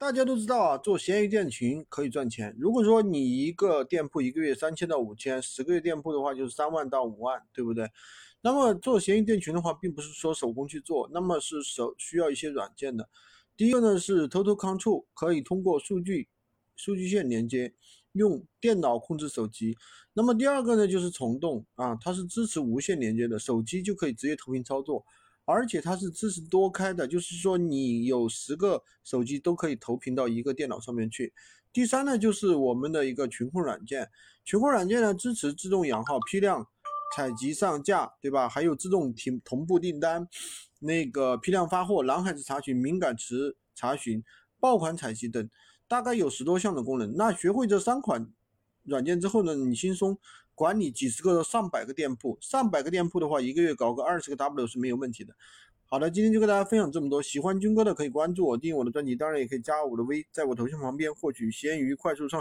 大家都知道啊，做闲鱼店群可以赚钱。如果说你一个店铺一个月三千到五千，十个月店铺的话就是三万到五万，对不对？那么做闲鱼店群的话，并不是说手工去做，那么是手需要一些软件的。第一个呢是 Total Control，可以通过数据数据线连接，用电脑控制手机。那么第二个呢就是虫洞啊，它是支持无线连接的，手机就可以直接投屏操作。而且它是支持多开的，就是说你有十个手机都可以投屏到一个电脑上面去。第三呢，就是我们的一个群控软件，群控软件呢支持自动养号、批量采集、上架，对吧？还有自动停同步订单，那个批量发货、蓝海子查询、敏感词查询、爆款采集等，大概有十多项的功能。那学会这三款软件之后呢，你轻松。管理几十个、上百个店铺，上百个店铺的话，一个月搞个二十个 W 是没有问题的。好的，今天就跟大家分享这么多。喜欢军哥的可以关注我，订阅我的专辑，当然也可以加我的微，在我头像旁边获取闲鱼快速上。